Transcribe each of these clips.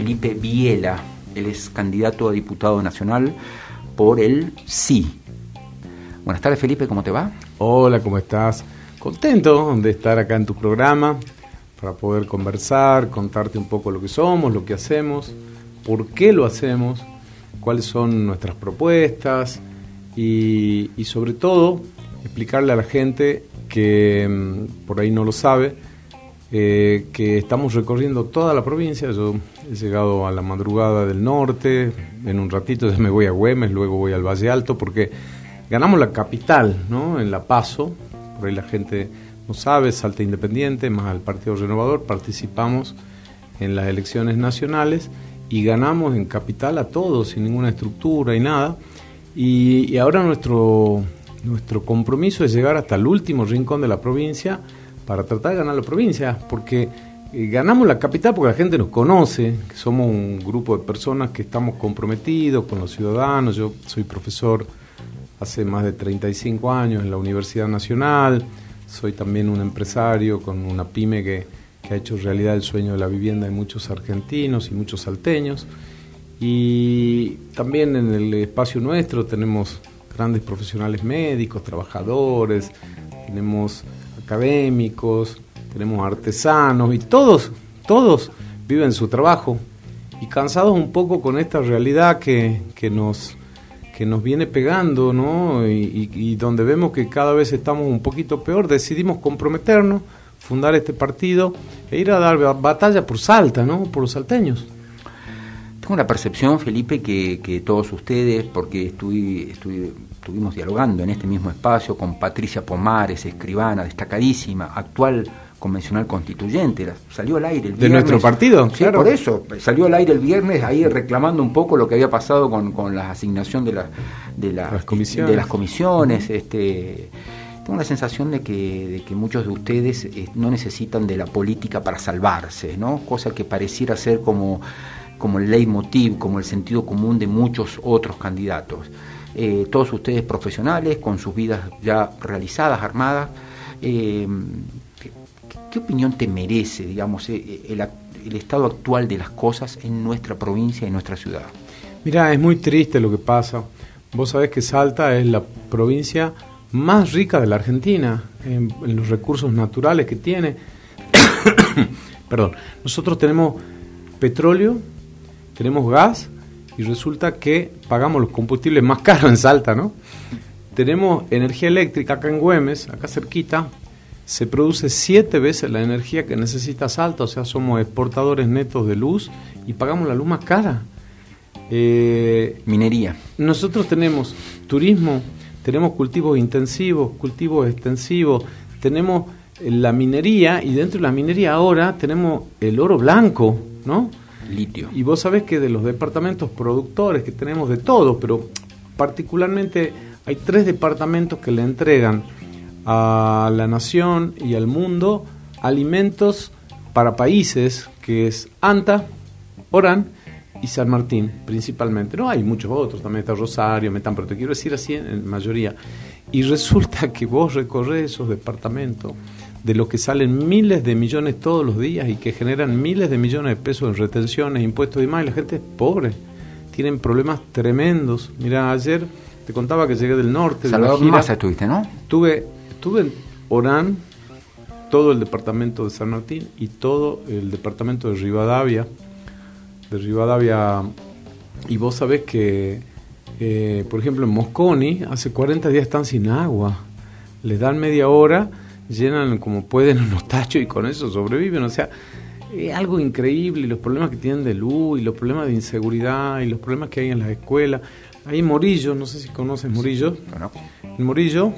Felipe Viela. Él es candidato a diputado nacional por el Sí. Buenas tardes, Felipe, ¿cómo te va? Hola, ¿cómo estás? Contento de estar acá en tu programa para poder conversar, contarte un poco lo que somos, lo que hacemos, por qué lo hacemos, cuáles son nuestras propuestas y, y sobre todo explicarle a la gente que mm, por ahí no lo sabe, eh, que estamos recorriendo toda la provincia. Yo he llegado a la madrugada del norte, en un ratito ya me voy a Güemes, luego voy al Valle Alto, porque ganamos la capital, ¿no? En La Paso, por ahí la gente no sabe, Salta Independiente, más al Partido Renovador, participamos en las elecciones nacionales y ganamos en capital a todos, sin ninguna estructura y nada. Y, y ahora nuestro, nuestro compromiso es llegar hasta el último rincón de la provincia para tratar de ganar la provincia, porque eh, ganamos la capital porque la gente nos conoce, somos un grupo de personas que estamos comprometidos con los ciudadanos. Yo soy profesor hace más de 35 años en la Universidad Nacional, soy también un empresario con una pyme que, que ha hecho realidad el sueño de la vivienda de muchos argentinos y muchos salteños. Y también en el espacio nuestro tenemos grandes profesionales médicos, trabajadores, tenemos académicos, tenemos artesanos y todos, todos viven su trabajo y cansados un poco con esta realidad que, que nos que nos viene pegando, ¿no? Y, y, donde vemos que cada vez estamos un poquito peor, decidimos comprometernos, fundar este partido e ir a dar batalla por Salta, ¿no? Por los salteños. Tengo una percepción, Felipe, que, que todos ustedes, porque estuve, estuve estuvimos dialogando en este mismo espacio con Patricia Pomares, escribana destacadísima, actual convencional constituyente, salió al aire el viernes. ¿De nuestro partido? Sí, por eso, salió al aire el viernes ahí reclamando un poco lo que había pasado con, con la asignación de, la, de, la, las comisiones. de las comisiones. Este, tengo la sensación de que, de que muchos de ustedes eh, no necesitan de la política para salvarse, ¿no? Cosa que pareciera ser como, como el leitmotiv, como el sentido común de muchos otros candidatos. Eh, todos ustedes profesionales, con sus vidas ya realizadas, armadas. Eh, ¿qué, ¿qué, opinión te merece, digamos, eh, el, el, estado actual de las cosas en nuestra provincia y nuestra ciudad? Mira, es muy triste lo que pasa. Vos sabés que Salta es la provincia más rica de la Argentina en, en los recursos naturales que tiene. Perdón, nosotros tenemos petróleo, tenemos gas, y resulta que pagamos los combustibles más caros en Salta, ¿no? Tenemos energía eléctrica acá en Güemes, acá cerquita, se produce siete veces la energía que necesita Salta, o sea, somos exportadores netos de luz y pagamos la luz más cara. Eh, Minería. Nosotros tenemos turismo, tenemos cultivos intensivos, cultivos extensivos, tenemos la minería y dentro de la minería ahora tenemos el oro blanco, ¿no? Litio. Y vos sabés que de los departamentos productores que tenemos de todo, pero particularmente hay tres departamentos que le entregan a la nación y al mundo alimentos para países, que es Anta, Orán y San Martín, principalmente. No hay muchos otros, también está Rosario, Metán, pero te quiero decir así en mayoría. Y resulta que vos recorres esos departamentos de los que salen miles de millones todos los días y que generan miles de millones de pesos en retenciones, impuestos y demás, y la gente es pobre, tienen problemas tremendos. Mira, ayer te contaba que llegué del norte. Salvador de Massa estuviste, ¿no? Tuve, estuve en Orán, todo el departamento de San Martín y todo el departamento de Rivadavia, de Rivadavia, y vos sabés que, eh, por ejemplo, en Mosconi, hace 40 días están sin agua, les dan media hora llenan como pueden unos tachos y con eso sobreviven. O sea, es algo increíble. Los problemas que tienen de luz, y los problemas de inseguridad, y los problemas que hay en las escuelas. Hay en Morillo, no sé si conoces Morillo. Bueno. En Morillo,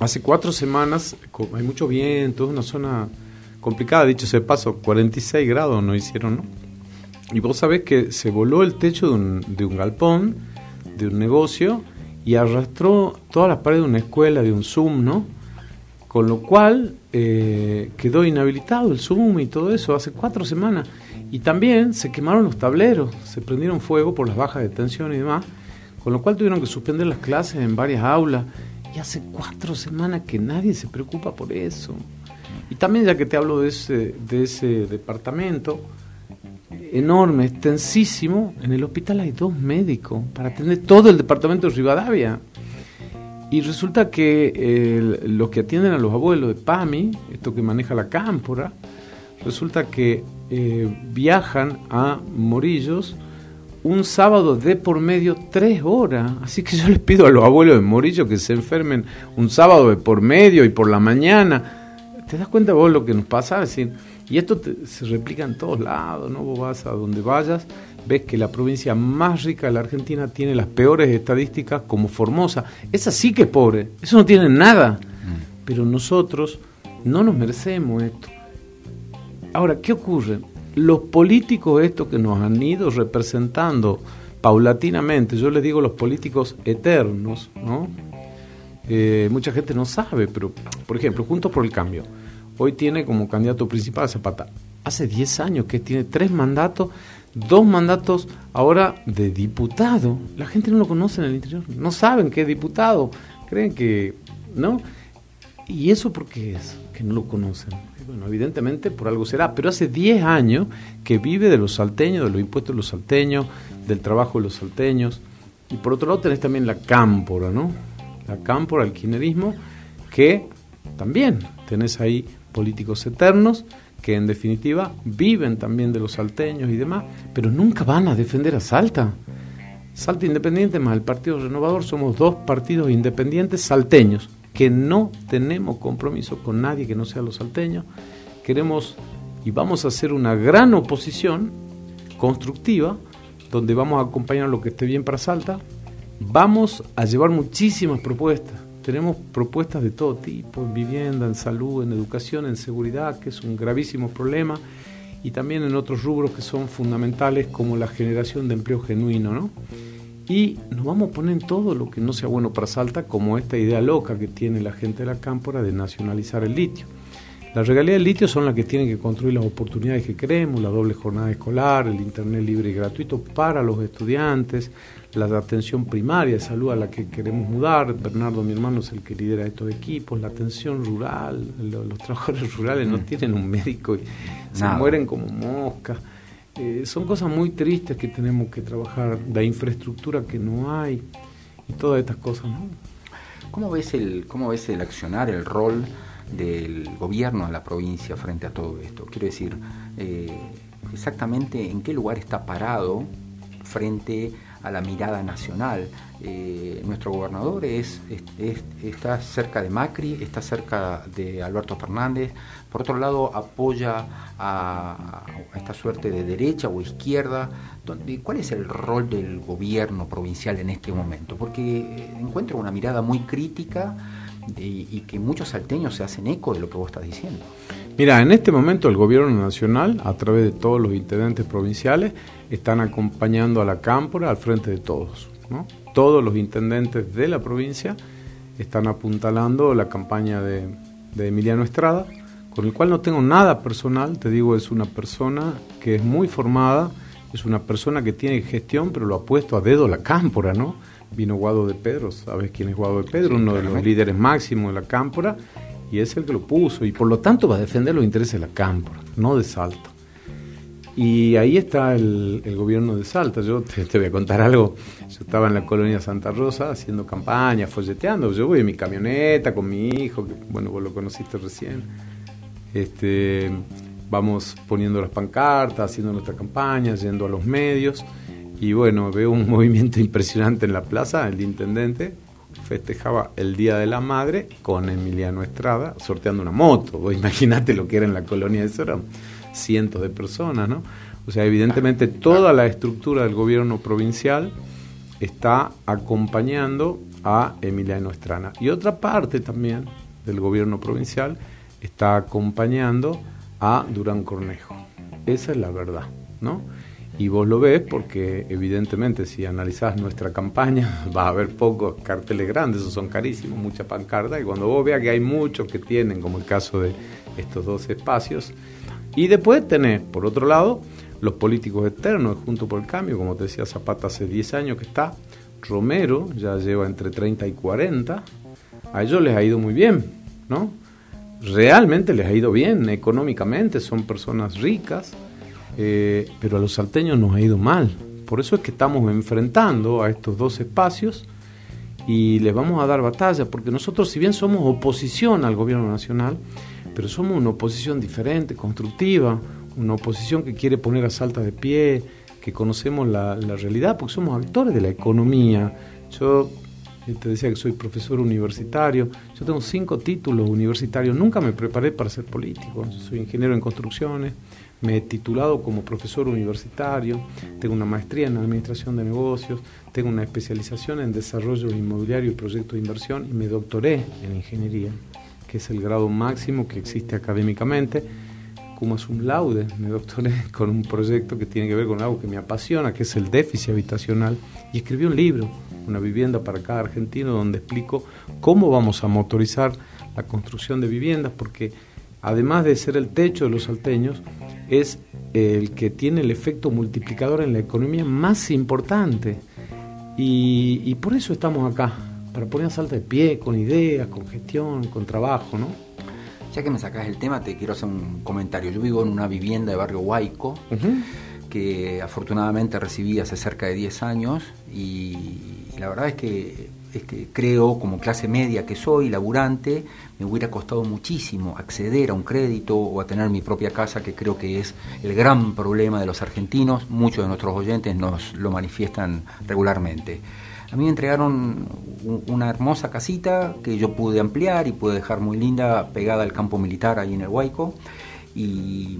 hace cuatro semanas, hay mucho viento, es una zona complicada. Dicho sea paso, 46 grados no hicieron, ¿no? Y vos sabés que se voló el techo de un, de un galpón, de un negocio, y arrastró todas las paredes de una escuela, de un Zoom, ¿no? Con lo cual eh, quedó inhabilitado el Zoom y todo eso hace cuatro semanas. Y también se quemaron los tableros, se prendieron fuego por las bajas de tensión y demás, con lo cual tuvieron que suspender las clases en varias aulas. Y hace cuatro semanas que nadie se preocupa por eso. Y también ya que te hablo de ese, de ese departamento, enorme, extensísimo. En el hospital hay dos médicos para atender todo el departamento de Rivadavia. Y resulta que los que atienden a los abuelos de PAMI, esto que maneja la cámpora, resulta que eh, viajan a Morillos un sábado de por medio tres horas. Así que yo les pido a los abuelos de Morillo que se enfermen un sábado de por medio y por la mañana. ¿Te das cuenta vos lo que nos pasa? decir, y esto se replica en todos lados, ¿no? Vos vas a donde vayas, ves que la provincia más rica de la Argentina tiene las peores estadísticas como Formosa. Esa sí que es pobre, eso no tiene nada. Mm. Pero nosotros no nos merecemos esto. Ahora, ¿qué ocurre? los políticos estos que nos han ido representando paulatinamente, yo les digo los políticos eternos, ¿no? Eh, mucha gente no sabe, pero por ejemplo, Juntos por el Cambio, hoy tiene como candidato principal a Zapata. Hace 10 años que tiene tres mandatos, dos mandatos ahora de diputado. La gente no lo conoce en el interior, no saben que es diputado, creen que, ¿no? ¿Y eso por qué es? Que no lo conocen. Bueno, evidentemente por algo será, pero hace 10 años que vive de los salteños, de los impuestos de los salteños, del trabajo de los salteños. Y por otro lado tenés también la cámpora, ¿no? La cámpora, el quinerismo, que también tenés ahí políticos eternos que en definitiva viven también de los salteños y demás, pero nunca van a defender a Salta. Salta Independiente más el Partido Renovador somos dos partidos independientes salteños que no tenemos compromiso con nadie que no sea los salteños. Queremos y vamos a hacer una gran oposición constructiva, donde vamos a acompañar lo que esté bien para Salta. Vamos a llevar muchísimas propuestas. Tenemos propuestas de todo tipo, en vivienda, en salud, en educación, en seguridad, que es un gravísimo problema, y también en otros rubros que son fundamentales como la generación de empleo genuino, ¿no? y nos vamos a poner en todo lo que no sea bueno para Salta, como esta idea loca que tiene la gente de la cámpora de nacionalizar el litio. Las regalías del litio son las que tienen que construir las oportunidades que queremos, la doble jornada escolar, el internet libre y gratuito para los estudiantes, la atención primaria de salud a la que queremos mudar. Bernardo, mi hermano, es el que lidera estos equipos, la atención rural, los, trabajadores rurales no mm. tienen un médico y se mueren como moscas. Eh, son cosas muy tristes que tenemos que trabajar, la infraestructura que no hay y todas estas cosas. ¿no? ¿Cómo, ves el, ¿Cómo ves el accionar, el rol del gobierno de la provincia frente a todo esto? Quiero decir, eh, exactamente en qué lugar está parado frente a la mirada nacional. Eh, nuestro gobernador es, está cerca de Macri, está cerca de Alberto Fernández, por otro lado apoya a, esta suerte de derecha o izquierda. ¿Cuál es el rol del gobierno provincial en este momento? Porque encuentro una mirada muy crítica y, que muchos salteños se hacen eco de lo que vos estás diciendo. Mira, en este momento el gobierno nacional, a través de todos los intendentes provinciales, están acompañando a la cámpora al frente de todos. Todos los intendentes de la provincia están apuntalando la campaña de, de Emiliano Estrada, con el cual no tengo nada personal, te digo, es una persona que es muy formada, es una persona que tiene gestión, pero lo ha puesto a dedo la cámpora, ¿no? Vino Guado de Pedro, ¿sabes quién es Guado de Pedro? Uno de los líderes máximos de la cámpora, y es el que lo puso, y por lo tanto va a defender los intereses de la cámpora, no de Salta. Y ahí está el, gobierno de Salta. Yo te, voy a contar algo. Yo estaba en la colonia Santa Rosa haciendo campaña, folleteando. Yo voy en mi camioneta con mi hijo, que bueno, vos lo conociste recién. Este, vamos poniendo las pancartas, haciendo nuestra campaña, yendo a los medios. Y bueno, veo un movimiento impresionante en la plaza. El intendente festejaba el Día de la Madre con Emiliano Estrada sorteando una moto. Imagínate lo que era en la colonia de Sora cientos de personas, ¿no? O sea, evidentemente toda la estructura del gobierno provincial está acompañando a Emiliano Estrana. Y otra parte también del gobierno provincial está acompañando a Durán Cornejo. Esa es la verdad, ¿no? Y vos lo ves porque evidentemente si analizás nuestra campaña vas a ver pocos carteles grandes, esos son carísimos, mucha pancarta, y cuando vos veas que hay muchos que tienen, como el caso de estos dos espacios, y después tenés, por otro lado, los políticos externos, junto por el cambio, como te decía Zapata hace 10 años que está, Romero ya lleva entre 30 y 40, a ellos les ha ido muy bien, ¿no? Realmente les ha ido bien económicamente, son personas ricas, eh, pero a los salteños nos ha ido mal. Por eso es que estamos enfrentando a estos dos espacios y les vamos a dar batalla, porque nosotros si bien somos oposición al gobierno nacional, pero somos una oposición diferente, constructiva, una oposición que quiere poner a salta de pie, que conocemos la, la realidad, porque somos actores de la economía. Yo te decía que soy profesor universitario, yo tengo cinco títulos universitarios, nunca me preparé para ser político, soy ingeniero en construcciones, me he titulado como profesor universitario, tengo una maestría en administración de negocios, tengo una especialización en desarrollo inmobiliario y proyectos de inversión y me doctoré en ingeniería, que es el grado máximo que existe académicamente. Como es un laude, me doctoré con un proyecto que tiene que ver con algo que me apasiona, que es el déficit habitacional, y escribí un libro una vivienda para cada argentino, donde explico cómo vamos a motorizar la construcción de viviendas, porque además de ser el techo de los salteños, es el que tiene el efecto multiplicador en la economía más importante. Y, por eso estamos acá, para poner a salta de pie, con ideas, con gestión, con trabajo, ¿no? Ya que me sacas el tema, te quiero hacer un comentario. Yo vivo en una vivienda de barrio Huayco, que afortunadamente recibí hace cerca de 10 años y la verdad es que, es que creo, como clase media que soy, laburante, me hubiera costado muchísimo acceder a un crédito o a tener mi propia casa, que creo que es el gran problema de los argentinos. Muchos de nuestros oyentes nos lo manifiestan regularmente. A mí me entregaron una hermosa casita que yo pude ampliar y pude dejar muy linda, pegada al campo militar ahí en el Huayco. Y,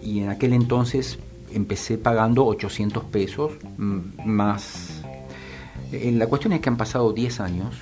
y en aquel entonces empecé pagando 800 pesos más eh, la cuestión es que han pasado 10 años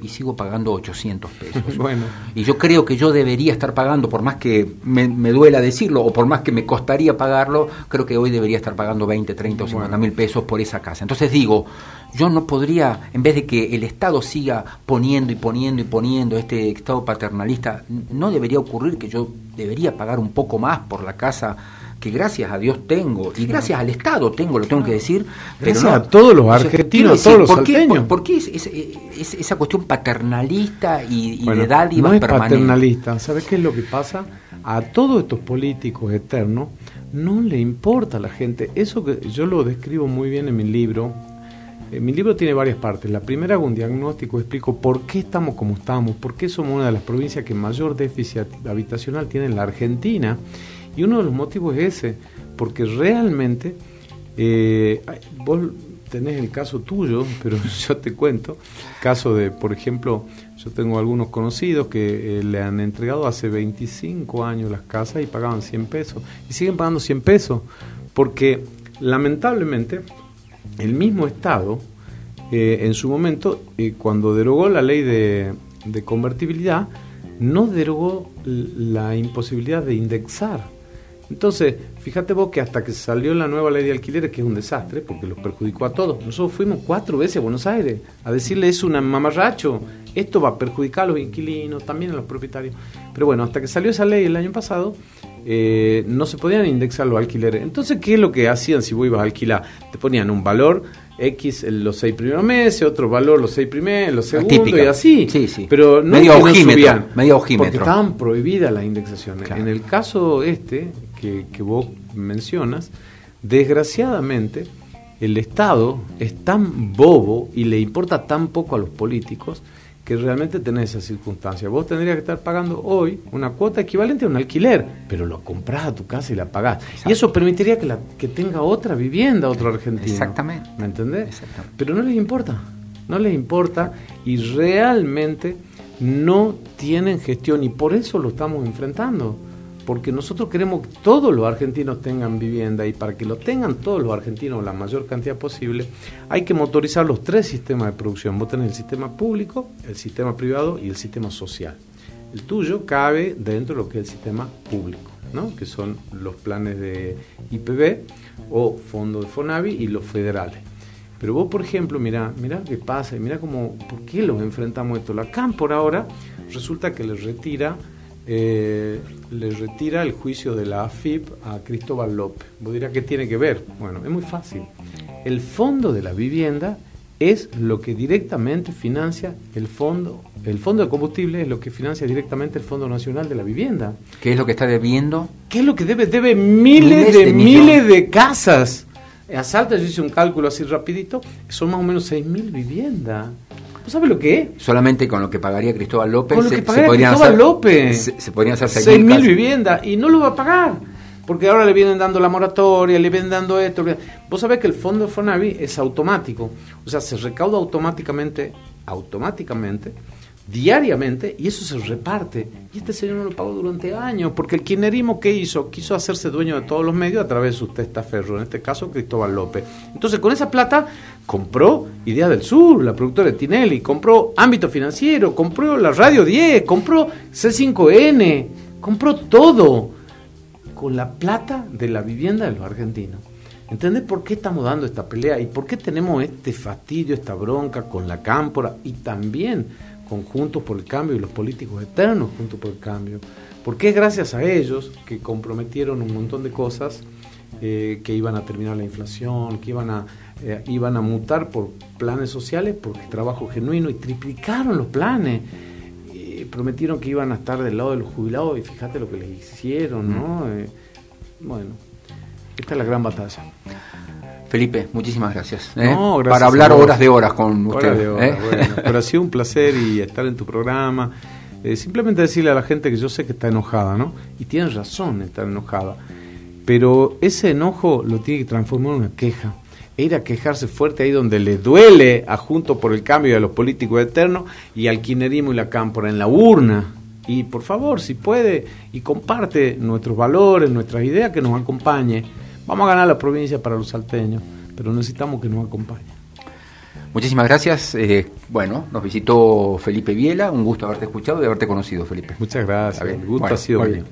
y sigo pagando 800 pesos. bueno. Y yo creo que yo debería estar pagando, por más que me, duela decirlo, o por más que me costaría pagarlo, creo que hoy debería estar pagando 20, 30 o 50 mil pesos por esa casa. Entonces digo, yo no podría, en vez de que el Estado siga poniendo y poniendo y poniendo este Estado paternalista, no debería ocurrir que yo debería pagar un poco más por la casa que gracias a Dios tengo y gracias al Estado tengo, lo tengo que decir. Gracias pero a todos los argentinos, a todos los ¿por qué, ¿por, qué es, esa cuestión paternalista y, de edad no es paternalista, ¿sabes qué es lo que pasa? A todos estos políticos eternos no le importa a la gente. Eso que yo lo describo muy bien en mi libro. Eh, mi libro tiene varias partes. La primera hago un diagnóstico, explico por qué estamos como estamos, por qué somos una de las provincias que mayor déficit habitacional tiene en la Argentina y uno de los motivos es ese, porque realmente eh, vos tenés el caso tuyo, pero yo te cuento, caso de, por ejemplo, yo tengo algunos conocidos que eh, le han entregado hace 25 años las casas y pagaban 100 pesos, y siguen pagando 100 pesos, porque lamentablemente el mismo Estado, eh, en su momento, cuando derogó la ley de, de convertibilidad, no derogó la imposibilidad de indexar entonces, fíjate vos que hasta que salió la nueva ley de alquileres, que es un desastre, porque los perjudicó a todos, nosotros fuimos cuatro veces a Buenos Aires a decirle es un mamarracho, esto va a perjudicar a los inquilinos, también a los propietarios. Pero bueno, hasta que salió esa ley el año pasado, eh, no se podían indexar los alquileres. Entonces, ¿qué es lo que hacían si vos ibas a alquilar? Te ponían un valor X en los seis primeros meses, otro valor los seis primeros, los segundos y así. Sí, sí. Pero no medio ojímetro, medio Porque estaban prohibidas las indexaciones. En el caso este que, que vos mencionas, desgraciadamente el Estado es tan bobo y le importa tan poco a los políticos que realmente tenés esa circunstancia. Vos tendrías que estar pagando hoy una cuota equivalente a un alquiler, pero lo compras a tu casa y la pagás. Y eso permitiría que, la, que tenga otra vivienda otro argentino. Exactamente. ¿Me entendés? Pero no les importa, no les importa y realmente no tienen gestión y por eso lo estamos enfrentando porque nosotros queremos que todos los argentinos tengan vivienda y para que lo tengan todos los argentinos la mayor cantidad posible, hay que motorizar los tres sistemas de producción. Vos tenés el sistema público, el sistema privado y el sistema social. El tuyo cabe dentro de lo que es el sistema público, ¿no? que son los planes de IPB o fondo de FONAVI y los federales. Pero vos, por ejemplo, mira, mira qué pasa y mira cómo, por qué los enfrentamos esto. La CAM por ahora resulta que les retira eh, le retira el juicio de la AFIP a Cristóbal López. Vos dirás, ¿qué tiene que ver? Bueno, es muy fácil. El fondo de la vivienda es lo que directamente financia el fondo, el fondo de combustible es lo que financia directamente el Fondo Nacional de la Vivienda. ¿Qué es lo que está debiendo? ¿Qué es lo que debe? Debe miles, de, miles de casas. A Salta yo hice un cálculo así rapidito, son más o menos 6.000 viviendas. ¿No sabes lo que es? Solamente con lo que pagaría Cristóbal López. Con lo que pagaría Cristóbal López. Se, podrían hacer 6.000 viviendas y no lo va a pagar porque ahora le vienen dando la moratoria, le vienen dando esto. Vos sabés que el fondo de Fonavi es automático, o sea, se recauda automáticamente, automáticamente, diariamente, y eso se reparte. Y este señor no lo pagó durante años, porque el kirchnerismo, ¿qué hizo? Quiso hacerse dueño de todos los medios a través de su testaferro, en este caso Cristóbal López. Entonces, con esa plata compró Idea del Sur, la productora de Tinelli, compró Ámbito Financiero, compró la Radio 10, compró C5N, compró todo con la plata de la vivienda de los argentinos. ¿Entendés por qué estamos dando esta pelea y por qué tenemos este fastidio, esta bronca con la cámpora y también con Juntos por el Cambio y los políticos eternos Juntos por el Cambio? Porque es gracias a ellos que comprometieron un montón de cosas eh, que iban a terminar la inflación, que iban a, eh, iban a mutar por planes sociales porque trabajo genuino y triplicaron los planes prometieron que iban a estar del lado de los jubilados y fíjate lo que les hicieron, ¿no? Mm. Eh, bueno, esta es la gran batalla. Felipe, muchísimas gracias. ¿eh? Para hablar horas de horas con usted. ¿eh? pero ha sido un placer y estar en tu programa. simplemente decirle a la gente que yo sé que está enojada, ¿no? Y tiene razón estar enojada. Pero ese enojo lo tiene que transformar en una queja e ir a quejarse fuerte ahí donde le duele a Junto por el Cambio de los políticos eternos y al quinerismo y la cámpora en la urna. Y por favor, si puede, y comparte nuestros valores, nuestras ideas, que nos acompañe. Vamos a ganar la provincia para los salteños, pero necesitamos que nos acompañe. Muchísimas gracias. Eh, bueno, nos visitó Felipe Viela. Un gusto haberte escuchado y haberte conocido, Felipe. Muchas gracias. El gusto ha sido mío.